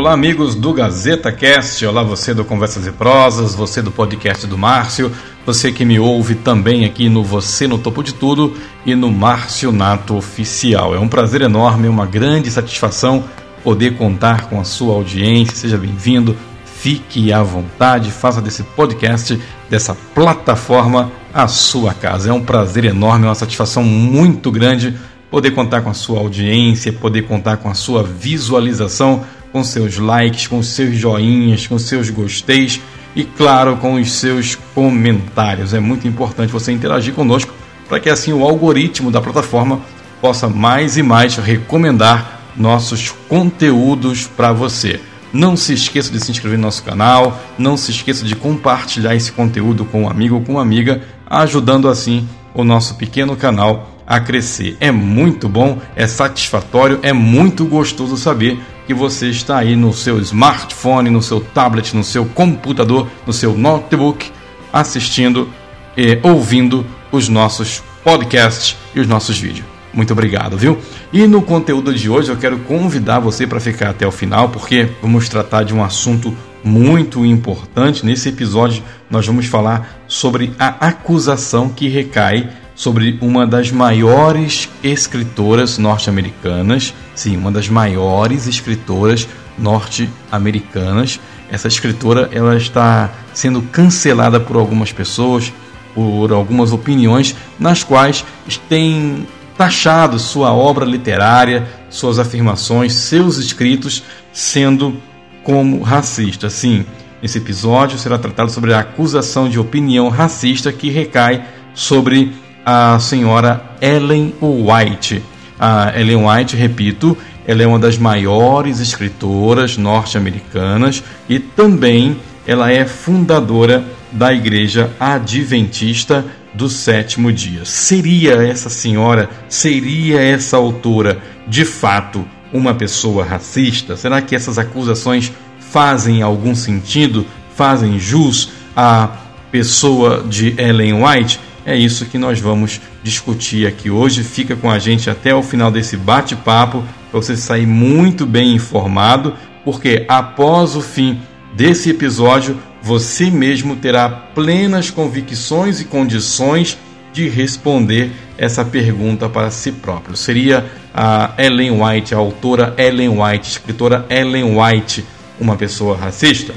Olá, amigos do Gazeta Cast. Olá, você do Conversas e Prosas, você do podcast do Márcio, você que me ouve também aqui no Você no Topo de Tudo e no Márcio Nato Oficial. É um prazer enorme, uma grande satisfação poder contar com a sua audiência. Seja bem-vindo, fique à vontade, faça desse podcast, dessa plataforma, a sua casa. É um prazer enorme, uma satisfação muito grande poder contar com a sua audiência, poder contar com a sua visualização com seus likes, com seus joinhas, com seus gosteis e, claro, com os seus comentários. É muito importante você interagir conosco para que assim o algoritmo da plataforma possa mais e mais recomendar nossos conteúdos para você. Não se esqueça de se inscrever no nosso canal, não se esqueça de compartilhar esse conteúdo com um amigo ou com uma amiga, ajudando assim o nosso pequeno canal a crescer. É muito bom, é satisfatório, é muito gostoso saber que você está aí no seu smartphone, no seu tablet, no seu computador, no seu notebook, assistindo e ouvindo os nossos podcasts e os nossos vídeos. Muito obrigado, viu? E no conteúdo de hoje eu quero convidar você para ficar até o final, porque vamos tratar de um assunto muito importante. Nesse episódio, nós vamos falar sobre a acusação que recai sobre uma das maiores escritoras norte-americanas, sim, uma das maiores escritoras norte-americanas. Essa escritora ela está sendo cancelada por algumas pessoas, por algumas opiniões, nas quais tem taxado sua obra literária, suas afirmações, seus escritos sendo como racista. Sim, esse episódio será tratado sobre a acusação de opinião racista que recai sobre a senhora Ellen White. A Ellen White, repito, ela é uma das maiores escritoras norte-americanas e também ela é fundadora da Igreja Adventista do Sétimo Dia. Seria essa senhora, seria essa autora, de fato, uma pessoa racista? Será que essas acusações fazem algum sentido? Fazem jus à pessoa de Ellen White? É isso que nós vamos discutir aqui hoje. Fica com a gente até o final desse bate-papo para você sair muito bem informado, porque após o fim desse episódio, você mesmo terá plenas convicções e condições de responder essa pergunta para si próprio. Seria a Ellen White, a autora Ellen White, escritora Ellen White, uma pessoa racista?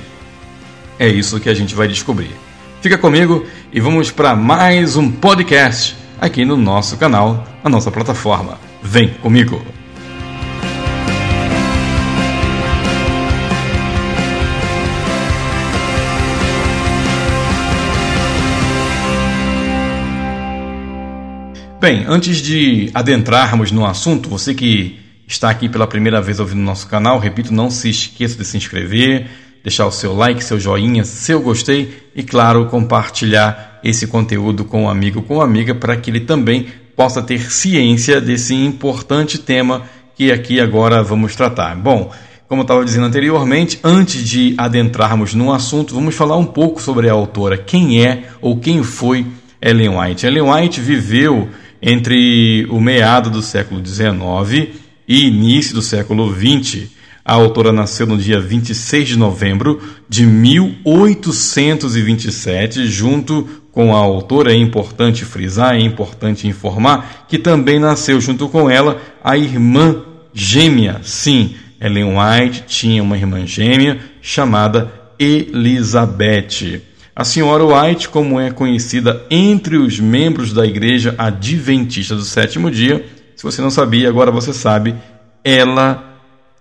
É isso que a gente vai descobrir. Fica comigo e vamos para mais um podcast aqui no nosso canal, na nossa plataforma. Vem comigo! Bem, antes de adentrarmos no assunto, você que está aqui pela primeira vez ouvindo nosso canal, repito, não se esqueça de se inscrever, deixar o seu like, seu joinha, seu gostei e, claro, compartilhar esse conteúdo com um amigo com uma amiga para que ele também possa ter ciência desse importante tema que aqui agora vamos tratar. Bom, como eu estava dizendo anteriormente, antes de adentrarmos no assunto, vamos falar um pouco sobre a autora, quem é ou quem foi Ellen White. Ellen White viveu entre o meado do século XIX e início do século XX a autora nasceu no dia 26 de novembro de 1827, junto com a autora, é importante frisar, é importante informar, que também nasceu junto com ela a irmã gêmea. Sim, Ellen White tinha uma irmã gêmea chamada Elizabeth. A senhora White, como é conhecida entre os membros da Igreja Adventista do Sétimo Dia, se você não sabia, agora você sabe, ela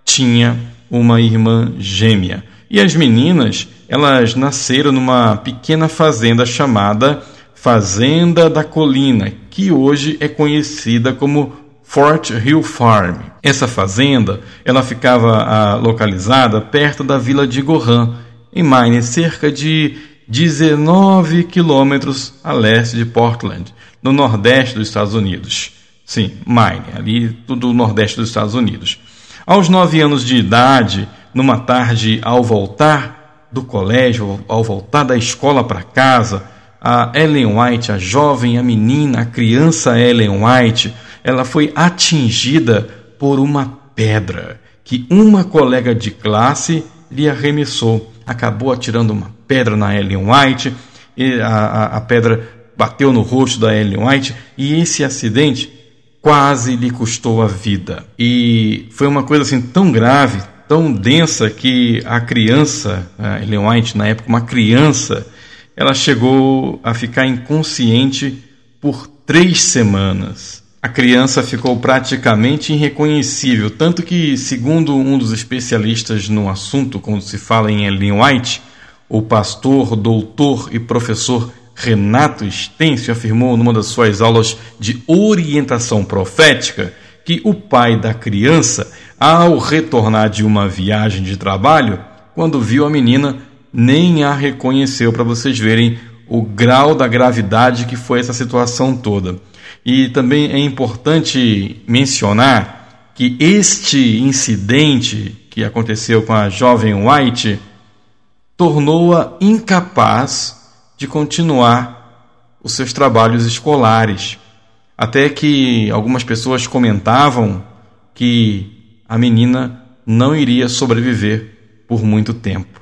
tinha uma irmã gêmea. E as meninas, elas nasceram numa pequena fazenda chamada Fazenda da Colina, que hoje é conhecida como Fort Hill Farm. Essa fazenda, ela ficava ah, localizada perto da vila de Gohan, em Maine, cerca de 19 quilômetros a leste de Portland, no nordeste dos Estados Unidos. Sim, Maine, ali no nordeste dos Estados Unidos. Aos nove anos de idade, numa tarde ao voltar do colégio, ao voltar da escola para casa, a Ellen White, a jovem, a menina, a criança Ellen White, ela foi atingida por uma pedra que uma colega de classe lhe arremessou. Acabou atirando uma pedra na Ellen White, a, a, a pedra bateu no rosto da Ellen White, e esse acidente quase lhe custou a vida. E foi uma coisa assim tão grave, tão densa, que a criança, a Ellen White, na época, uma criança, ela chegou a ficar inconsciente por três semanas. A criança ficou praticamente irreconhecível, tanto que, segundo um dos especialistas no assunto, quando se fala em Ellen White, o pastor, doutor e professor Renato Stêncio afirmou numa das suas aulas de orientação profética que o pai da criança, ao retornar de uma viagem de trabalho, quando viu a menina, nem a reconheceu, para vocês verem o grau da gravidade que foi essa situação toda. E também é importante mencionar que este incidente que aconteceu com a jovem White tornou-a incapaz de continuar os seus trabalhos escolares. Até que algumas pessoas comentavam que a menina não iria sobreviver por muito tempo.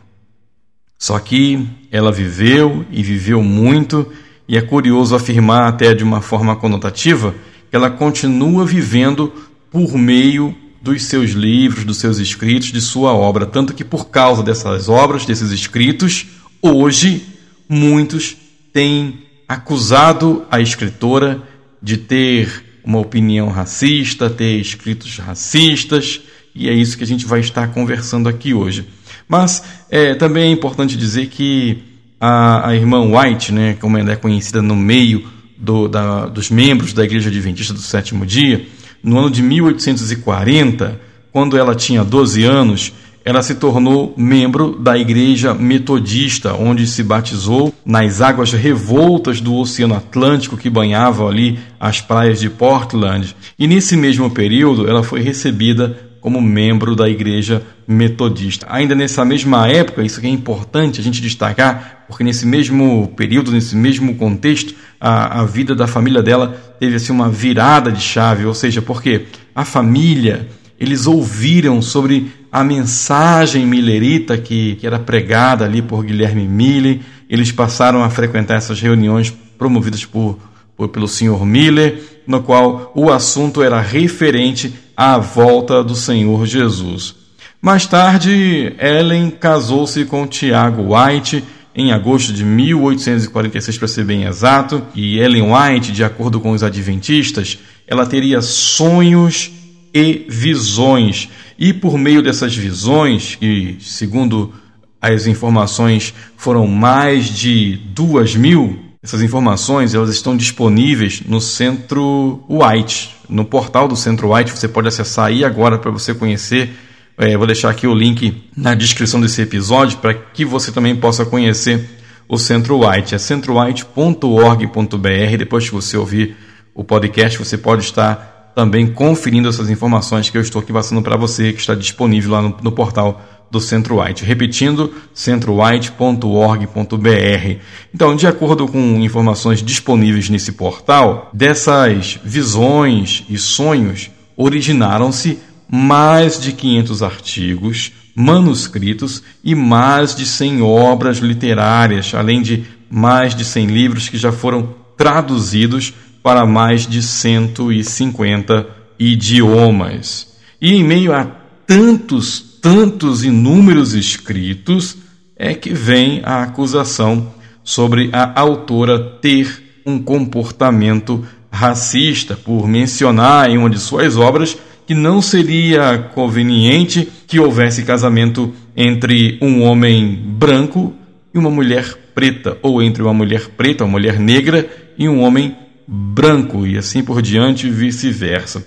Só que ela viveu e viveu muito, e é curioso afirmar, até de uma forma conotativa, que ela continua vivendo por meio dos seus livros, dos seus escritos, de sua obra. Tanto que, por causa dessas obras, desses escritos, hoje muitos têm acusado a escritora de ter uma opinião racista, ter escritos racistas, e é isso que a gente vai estar conversando aqui hoje. Mas é, também é importante dizer que a, a irmã White, né, como ela é conhecida no meio do, da, dos membros da Igreja Adventista do Sétimo Dia, no ano de 1840, quando ela tinha 12 anos, ela se tornou membro da Igreja Metodista, onde se batizou nas águas revoltas do Oceano Atlântico que banhavam ali as praias de Portland. E nesse mesmo período, ela foi recebida como membro da Igreja Metodista. Ainda nessa mesma época, isso é importante a gente destacar, porque nesse mesmo período, nesse mesmo contexto, a, a vida da família dela teve assim uma virada de chave, ou seja, porque a família eles ouviram sobre a mensagem millerita que, que era pregada ali por Guilherme Miller, eles passaram a frequentar essas reuniões promovidas por, por, pelo Sr. Miller, no qual o assunto era referente à volta do Senhor Jesus. Mais tarde, Ellen casou-se com Tiago White em agosto de 1846, para ser bem exato, e Ellen White, de acordo com os adventistas, ela teria sonhos e visões. E por meio dessas visões, que segundo as informações foram mais de duas mil, essas informações elas estão disponíveis no Centro White, no portal do Centro White. Você pode acessar aí agora para você conhecer. É, vou deixar aqui o link na descrição desse episódio para que você também possa conhecer o Centro White. É centrowhite.org.br. Depois que você ouvir o podcast, você pode estar também conferindo essas informações que eu estou aqui passando para você, que está disponível lá no, no portal do Centro White. Repetindo, centrowhite.org.br. Então, de acordo com informações disponíveis nesse portal, dessas visões e sonhos originaram-se mais de 500 artigos, manuscritos e mais de 100 obras literárias, além de mais de 100 livros que já foram traduzidos para mais de 150 idiomas. E em meio a tantos, tantos inúmeros escritos, é que vem a acusação sobre a autora ter um comportamento racista, por mencionar em uma de suas obras que não seria conveniente que houvesse casamento entre um homem branco e uma mulher preta, ou entre uma mulher preta, uma mulher negra e um homem branco e assim por diante vice-versa.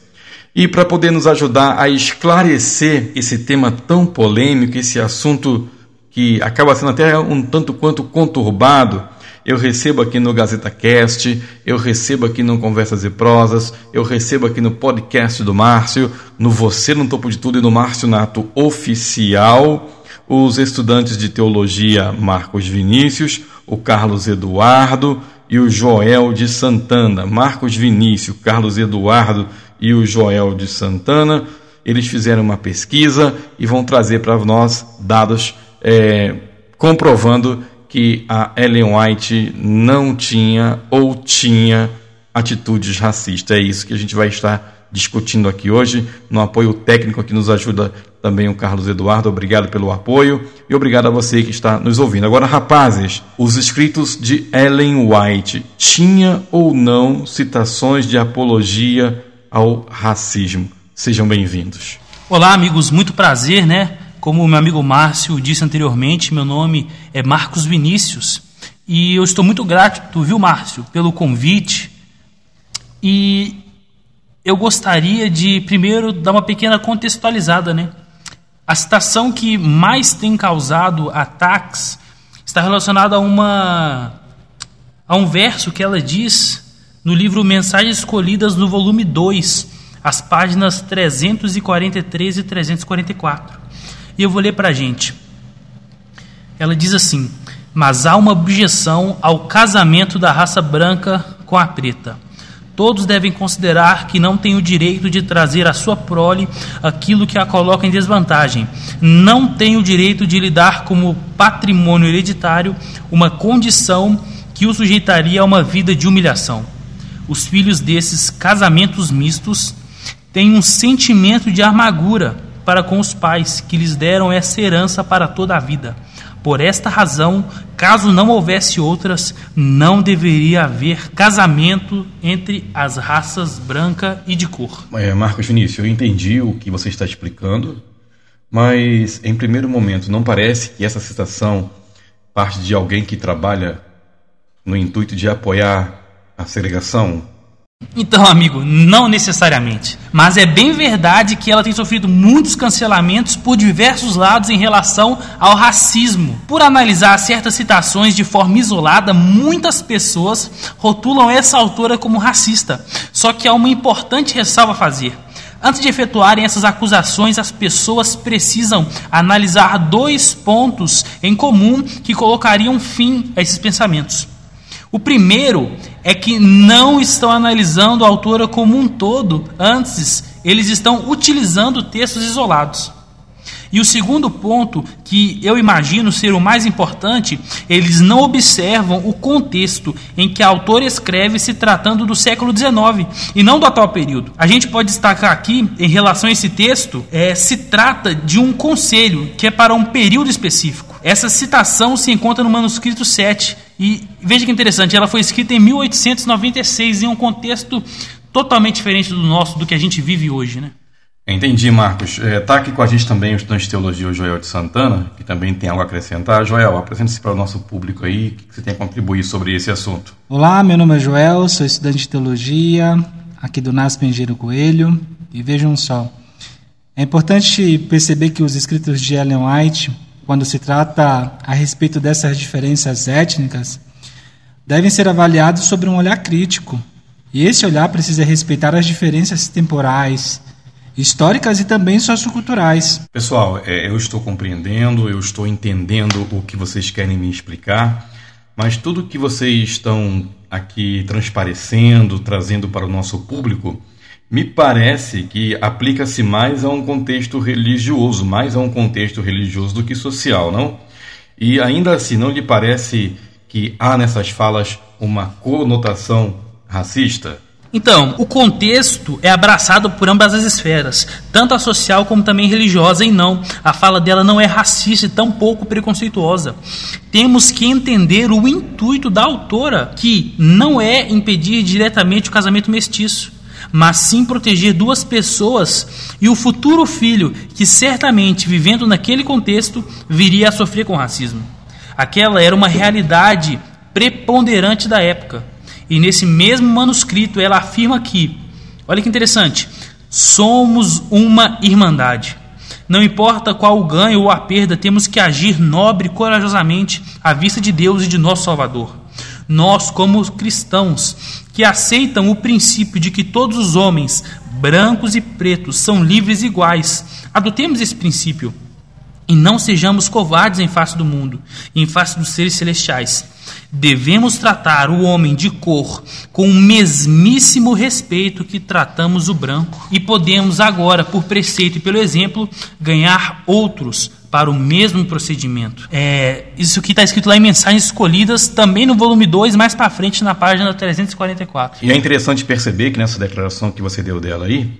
E para poder nos ajudar a esclarecer esse tema tão polêmico, esse assunto que acaba sendo até um tanto quanto conturbado, eu recebo aqui no Gazeta Cast, eu recebo aqui no Conversas e Prosas, eu recebo aqui no podcast do Márcio, no Você no Topo de Tudo e no Márcio Nato Oficial, os estudantes de teologia Marcos Vinícius, o Carlos Eduardo, e o Joel de Santana, Marcos Vinícius, Carlos Eduardo e o Joel de Santana, eles fizeram uma pesquisa e vão trazer para nós dados é, comprovando que a Ellen White não tinha ou tinha atitudes racistas. É isso que a gente vai estar discutindo aqui hoje, no apoio técnico que nos ajuda também o Carlos Eduardo. Obrigado pelo apoio e obrigado a você que está nos ouvindo. Agora, rapazes, os escritos de Ellen White tinha ou não citações de apologia ao racismo? Sejam bem-vindos. Olá, amigos, muito prazer, né? Como meu amigo Márcio disse anteriormente, meu nome é Marcos Vinícius e eu estou muito grato, viu, Márcio, pelo convite. E eu gostaria de primeiro dar uma pequena contextualizada, né? A citação que mais tem causado ataques está relacionada a uma a um verso que ela diz no livro Mensagens Escolhidas no volume 2, as páginas 343 e 344. E eu vou ler para a gente. Ela diz assim: Mas há uma objeção ao casamento da raça branca com a preta. Todos devem considerar que não têm o direito de trazer à sua prole aquilo que a coloca em desvantagem. Não têm o direito de lidar como patrimônio hereditário uma condição que o sujeitaria a uma vida de humilhação. Os filhos desses casamentos mistos têm um sentimento de amargura para com os pais que lhes deram essa herança para toda a vida. Por esta razão, caso não houvesse outras, não deveria haver casamento entre as raças branca e de cor. É, Marcos Vinícius, eu entendi o que você está explicando, mas em primeiro momento, não parece que essa citação parte de alguém que trabalha no intuito de apoiar a segregação? Então, amigo, não necessariamente. Mas é bem verdade que ela tem sofrido muitos cancelamentos por diversos lados em relação ao racismo. Por analisar certas citações de forma isolada, muitas pessoas rotulam essa autora como racista. Só que há uma importante ressalva a fazer. Antes de efetuarem essas acusações, as pessoas precisam analisar dois pontos em comum que colocariam fim a esses pensamentos. O primeiro é que não estão analisando a autora como um todo, antes, eles estão utilizando textos isolados. E o segundo ponto, que eu imagino ser o mais importante, eles não observam o contexto em que a autora escreve se tratando do século XIX e não do atual período. A gente pode destacar aqui, em relação a esse texto, é, se trata de um conselho que é para um período específico. Essa citação se encontra no manuscrito 7 e veja que interessante, ela foi escrita em 1896 em um contexto totalmente diferente do nosso, do que a gente vive hoje, né? Entendi, Marcos. Está é, tá aqui com a gente também o estudante de teologia, o Joel de Santana, que também tem algo a acrescentar. Joel, apresente-se para o nosso público aí, o que você tem a contribuir sobre esse assunto. Olá, meu nome é Joel, sou estudante de teologia aqui do NASP Engenheiro Coelho, e vejam só, é importante perceber que os escritos de Ellen White, quando se trata a respeito dessas diferenças étnicas, devem ser avaliados sobre um olhar crítico, e esse olhar precisa respeitar as diferenças temporais, históricas e também socioculturais. Pessoal, é, eu estou compreendendo, eu estou entendendo o que vocês querem me explicar, mas tudo que vocês estão aqui transparecendo, trazendo para o nosso público, me parece que aplica-se mais a um contexto religioso, mais a um contexto religioso do que social, não? E ainda assim, não lhe parece que há nessas falas uma conotação racista? Então, o contexto é abraçado por ambas as esferas, tanto a social como também religiosa, e não, a fala dela não é racista e tampouco preconceituosa. Temos que entender o intuito da autora, que não é impedir diretamente o casamento mestiço, mas sim proteger duas pessoas e o futuro filho, que certamente, vivendo naquele contexto, viria a sofrer com racismo. Aquela era uma realidade preponderante da época e nesse mesmo manuscrito ela afirma que, olha que interessante, somos uma irmandade. Não importa qual o ganho ou a perda, temos que agir nobre e corajosamente à vista de Deus e de nosso Salvador. Nós, como cristãos, que aceitam o princípio de que todos os homens, brancos e pretos, são livres e iguais, adotemos esse princípio. E não sejamos covardes em face do mundo, em face dos seres celestiais. Devemos tratar o homem de cor com o mesmíssimo respeito que tratamos o branco. E podemos agora, por preceito e pelo exemplo, ganhar outros para o mesmo procedimento. É, isso que está escrito lá em Mensagens Escolhidas, também no volume 2, mais para frente, na página 344. E é interessante perceber que nessa declaração que você deu dela aí,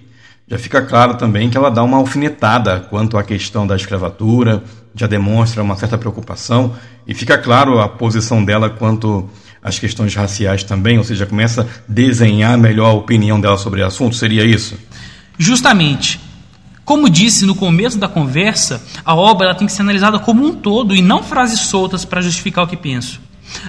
já fica claro também que ela dá uma alfinetada quanto à questão da escravatura, já demonstra uma certa preocupação, e fica claro a posição dela quanto às questões raciais também, ou seja, começa a desenhar melhor a opinião dela sobre o assunto, seria isso? Justamente. Como disse no começo da conversa, a obra tem que ser analisada como um todo e não frases soltas para justificar o que penso.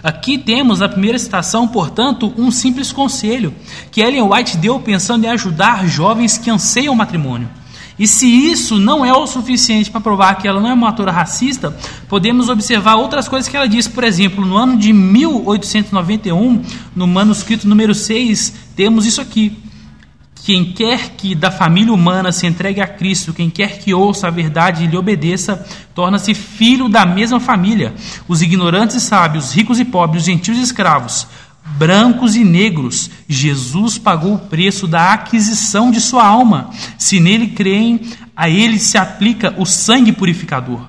Aqui temos na primeira citação, portanto, um simples conselho que Ellen White deu pensando em ajudar jovens que anseiam o matrimônio. E se isso não é o suficiente para provar que ela não é uma autora racista, podemos observar outras coisas que ela diz. Por exemplo, no ano de 1891, no manuscrito número 6, temos isso aqui. Quem quer que da família humana se entregue a Cristo, quem quer que ouça a verdade e lhe obedeça, torna-se filho da mesma família. Os ignorantes e sábios, ricos e pobres, gentios e escravos, brancos e negros, Jesus pagou o preço da aquisição de sua alma. Se nele creem, a ele se aplica o sangue purificador.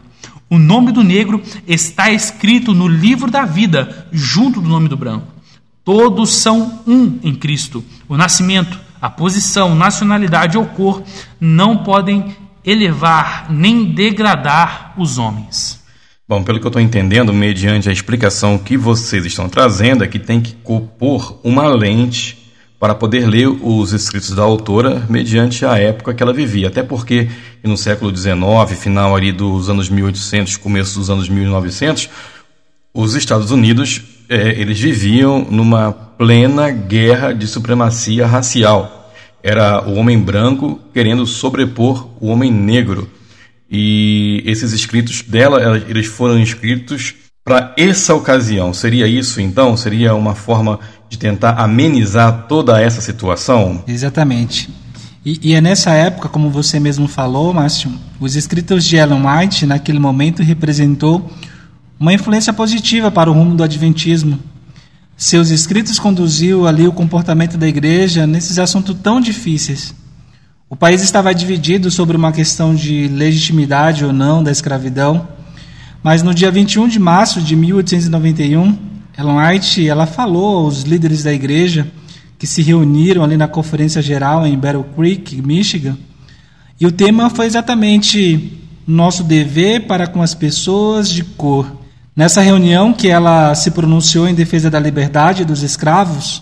O nome do negro está escrito no livro da vida, junto do nome do branco. Todos são um em Cristo. O nascimento, a posição, nacionalidade ou cor não podem elevar nem degradar os homens. Bom, pelo que eu estou entendendo, mediante a explicação que vocês estão trazendo, é que tem que compor uma lente para poder ler os escritos da autora mediante a época que ela vivia. Até porque no século XIX, final ali dos anos 1800, começo dos anos 1900, os Estados Unidos é, eles viviam numa plena guerra de supremacia racial. Era o homem branco querendo sobrepor o homem negro. E esses escritos dela, eles foram escritos para essa ocasião. Seria isso então? Seria uma forma de tentar amenizar toda essa situação? Exatamente. E, e, é nessa época, como você mesmo falou, Márcio, os escritos de Ellen White, naquele momento, representou uma influência positiva para o rumo do Adventismo. Seus escritos conduziu ali o comportamento da igreja nesses assuntos tão difíceis. O país estava dividido sobre uma questão de legitimidade ou não da escravidão, mas no dia 21 de março de 1891, Ellen White ela falou aos líderes da igreja que se reuniram ali na conferência geral em Battle Creek, Michigan, e o tema foi exatamente nosso dever para com as pessoas de cor. Nessa reunião que ela se pronunciou em defesa da liberdade dos escravos,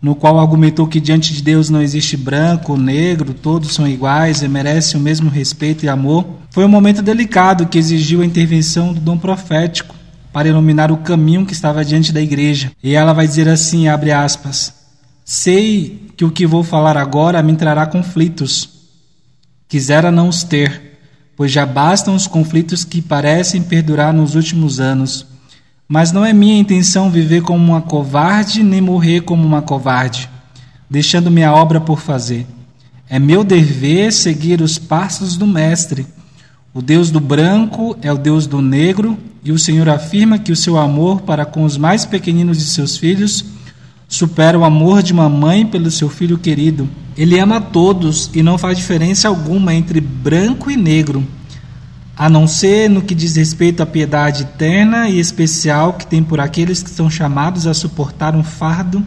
no qual argumentou que diante de Deus não existe branco, negro, todos são iguais e merecem o mesmo respeito e amor, foi um momento delicado que exigiu a intervenção do dom profético para iluminar o caminho que estava diante da igreja. E ela vai dizer assim, abre aspas: Sei que o que vou falar agora me trará conflitos. Quisera não os ter pois já bastam os conflitos que parecem perdurar nos últimos anos. Mas não é minha intenção viver como uma covarde, nem morrer como uma covarde, deixando minha obra por fazer. É meu dever seguir os passos do Mestre. O Deus do branco é o Deus do negro, e o Senhor afirma que o seu amor para com os mais pequeninos de seus filhos supera o amor de uma mãe pelo seu filho querido. Ele ama todos e não faz diferença alguma entre branco e negro, a não ser no que diz respeito à piedade eterna e especial que tem por aqueles que são chamados a suportar um fardo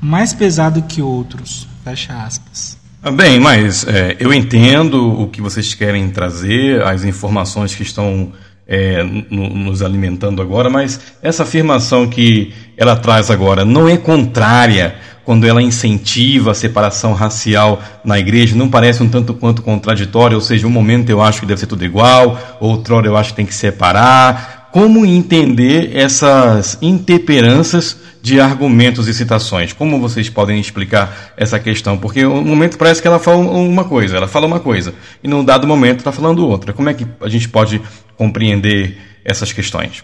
mais pesado que outros. Fecha aspas. Ah, bem, mas é, eu entendo o que vocês querem trazer, as informações que estão é, nos alimentando agora, mas essa afirmação que ela traz agora não é contrária quando ela incentiva a separação racial na igreja, não parece um tanto quanto contraditório, ou seja, um momento eu acho que deve ser tudo igual, outrora eu acho que tem que separar. Como entender essas intemperanças de argumentos e citações? Como vocês podem explicar essa questão? Porque um momento parece que ela fala uma coisa, ela fala uma coisa, e num dado momento está falando outra. Como é que a gente pode compreender essas questões?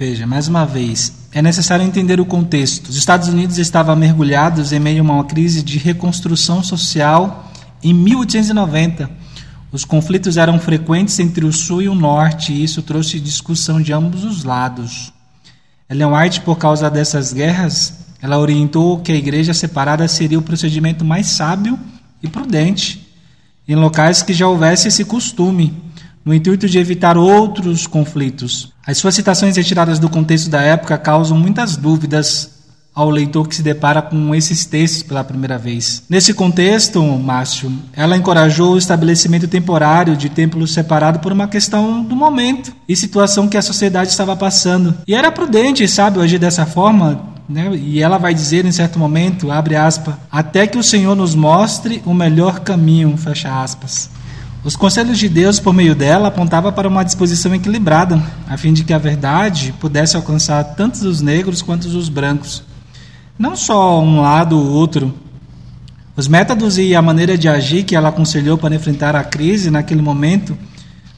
Veja, mais uma vez, é necessário entender o contexto. Os Estados Unidos estavam mergulhados em meio a uma crise de reconstrução social em 1890. Os conflitos eram frequentes entre o sul e o norte, e isso trouxe discussão de ambos os lados. Ellen White, por causa dessas guerras, ela orientou que a igreja separada seria o procedimento mais sábio e prudente, em locais que já houvesse esse costume, no intuito de evitar outros conflitos. As suas citações retiradas do contexto da época causam muitas dúvidas ao leitor que se depara com esses textos pela primeira vez. Nesse contexto, Márcio, ela encorajou o estabelecimento temporário de templos separados por uma questão do momento e situação que a sociedade estava passando. E era prudente, sabe, agir dessa forma, né? E ela vai dizer em certo momento, abre aspas, até que o Senhor nos mostre o melhor caminho, fecha aspas. Os conselhos de Deus, por meio dela, apontavam para uma disposição equilibrada, a fim de que a verdade pudesse alcançar tanto os negros quanto os brancos não só um lado ou outro. Os métodos e a maneira de agir que ela aconselhou para enfrentar a crise naquele momento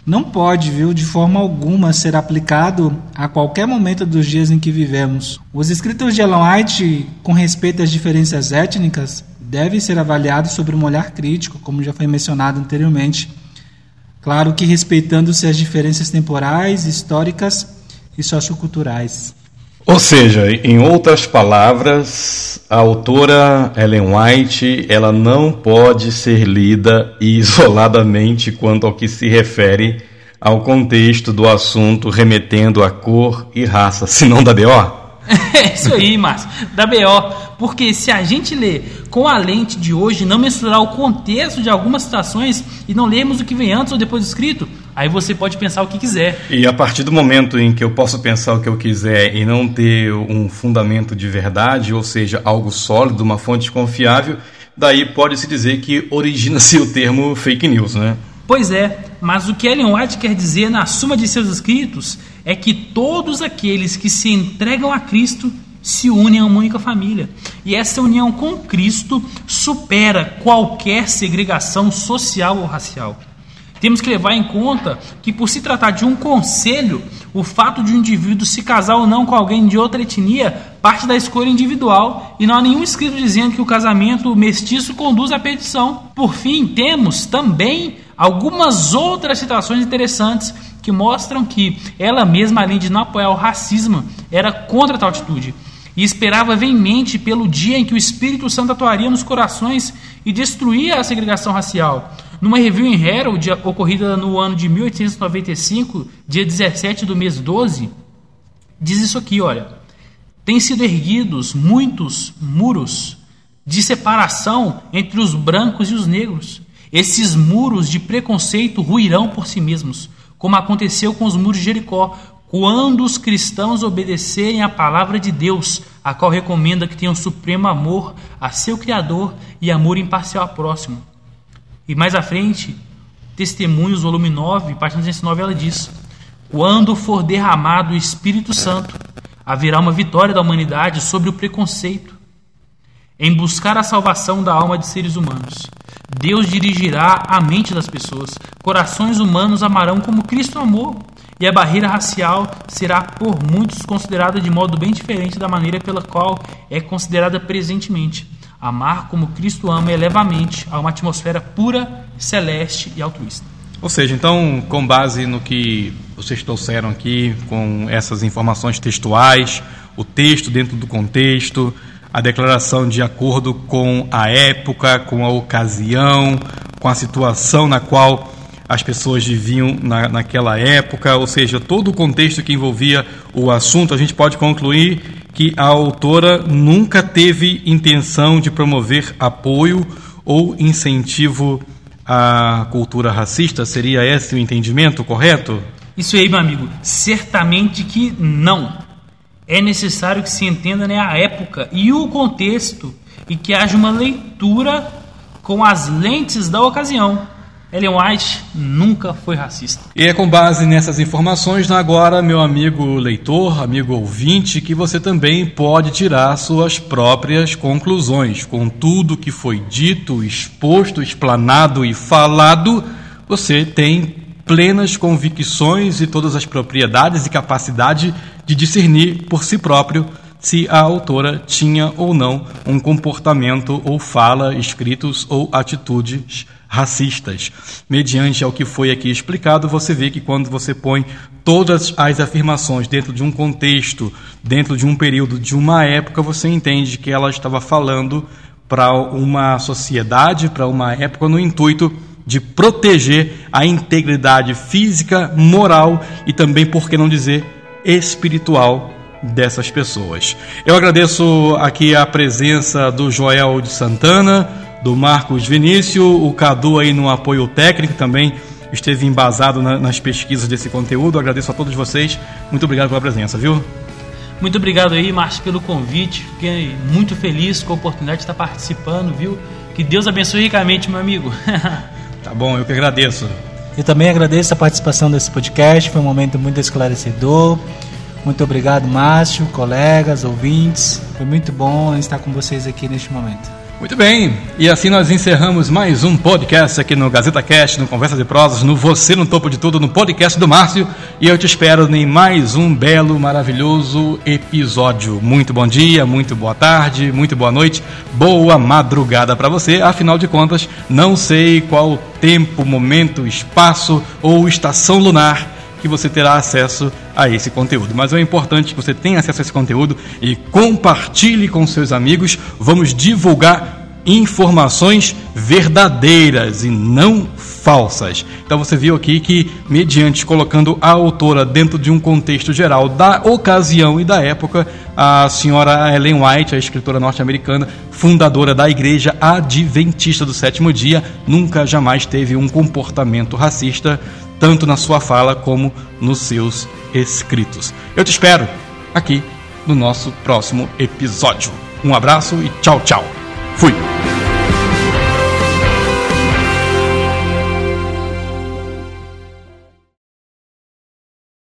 não pode, viu, de forma alguma ser aplicado a qualquer momento dos dias em que vivemos. Os escritos de Ellen White com respeito às diferenças étnicas devem ser avaliados sobre um olhar crítico, como já foi mencionado anteriormente. Claro que respeitando-se as diferenças temporais, históricas e socioculturais. Ou seja, em outras palavras, a autora Ellen White, ela não pode ser lida isoladamente quanto ao que se refere ao contexto do assunto remetendo a cor e raça, senão da BO? É isso aí, Márcio, da BO. Porque se a gente lê com a lente de hoje, não mensurar o contexto de algumas situações e não lermos o que vem antes ou depois escrito, Aí você pode pensar o que quiser. E a partir do momento em que eu posso pensar o que eu quiser e não ter um fundamento de verdade, ou seja, algo sólido, uma fonte confiável, daí pode-se dizer que origina-se o termo fake news, né? Pois é, mas o que Ellen White quer dizer na suma de seus escritos é que todos aqueles que se entregam a Cristo se unem a uma única família. E essa união com Cristo supera qualquer segregação social ou racial. Temos que levar em conta que, por se tratar de um conselho, o fato de um indivíduo se casar ou não com alguém de outra etnia parte da escolha individual e não há nenhum escrito dizendo que o casamento mestiço conduz à petição. Por fim, temos também algumas outras situações interessantes que mostram que ela mesma, além de não apoiar o racismo, era contra tal atitude e esperava veemente pelo dia em que o Espírito Santo atuaria nos corações e destruía a segregação racial. Numa review em Herald, ocorrida no ano de 1895, dia 17 do mês 12, diz isso aqui, olha. Tem sido erguidos muitos muros de separação entre os brancos e os negros. Esses muros de preconceito ruirão por si mesmos, como aconteceu com os muros de Jericó, quando os cristãos obedecerem à palavra de Deus, a qual recomenda que tenham supremo amor a seu Criador e amor imparcial ao próximo. E mais à frente, Testemunhos, volume 9, página 109, ela diz: Quando for derramado o Espírito Santo, haverá uma vitória da humanidade sobre o preconceito. Em buscar a salvação da alma de seres humanos, Deus dirigirá a mente das pessoas. Corações humanos amarão como Cristo amou, e a barreira racial será por muitos considerada de modo bem diferente da maneira pela qual é considerada presentemente. Amar como Cristo ama eleva a mente a uma atmosfera pura, celeste e altruísta. Ou seja, então, com base no que vocês trouxeram aqui, com essas informações textuais, o texto dentro do contexto, a declaração de acordo com a época, com a ocasião, com a situação na qual as pessoas viviam na, naquela época, ou seja, todo o contexto que envolvia o assunto, a gente pode concluir que a autora nunca teve intenção de promover apoio ou incentivo à cultura racista? Seria esse o entendimento correto? Isso aí, meu amigo, certamente que não. É necessário que se entenda né, a época e o contexto e que haja uma leitura com as lentes da ocasião. Ellen White nunca foi racista. E é com base nessas informações, agora, meu amigo leitor, amigo ouvinte, que você também pode tirar suas próprias conclusões. Com tudo que foi dito, exposto, explanado e falado, você tem plenas convicções e todas as propriedades e capacidade de discernir por si próprio se a autora tinha ou não um comportamento ou fala, escritos ou atitudes racistas. Mediante ao que foi aqui explicado, você vê que quando você põe todas as afirmações dentro de um contexto, dentro de um período, de uma época, você entende que ela estava falando para uma sociedade, para uma época, no intuito de proteger a integridade física, moral e também, por que não dizer, espiritual dessas pessoas. Eu agradeço aqui a presença do Joel de Santana, do Marcos Vinícius, o Cadu aí no apoio técnico também esteve embasado na, nas pesquisas desse conteúdo. agradeço a todos vocês. Muito obrigado pela presença, viu? Muito obrigado aí, Márcio, pelo convite. Fiquei muito feliz com a oportunidade de estar participando, viu? Que Deus abençoe ricamente, meu amigo. tá bom, eu que agradeço. Eu também agradeço a participação desse podcast, foi um momento muito esclarecedor. Muito obrigado, Márcio, colegas, ouvintes. Foi muito bom estar com vocês aqui neste momento. Muito bem, e assim nós encerramos mais um podcast aqui no Gazeta Cast, no Conversas e Prosas, no Você no Topo de Tudo, no podcast do Márcio. E eu te espero em mais um belo, maravilhoso episódio. Muito bom dia, muito boa tarde, muito boa noite, boa madrugada para você. Afinal de contas, não sei qual tempo, momento, espaço ou estação lunar que você terá acesso a esse conteúdo. Mas é importante que você tenha acesso a esse conteúdo e compartilhe com seus amigos. Vamos divulgar informações verdadeiras e não falsas. Então você viu aqui que, mediante colocando a autora dentro de um contexto geral da ocasião e da época, a senhora Ellen White, a escritora norte-americana, fundadora da Igreja Adventista do Sétimo Dia, nunca jamais teve um comportamento racista tanto na sua fala como nos seus escritos. Eu te espero aqui no nosso próximo episódio. Um abraço e tchau, tchau. Fui!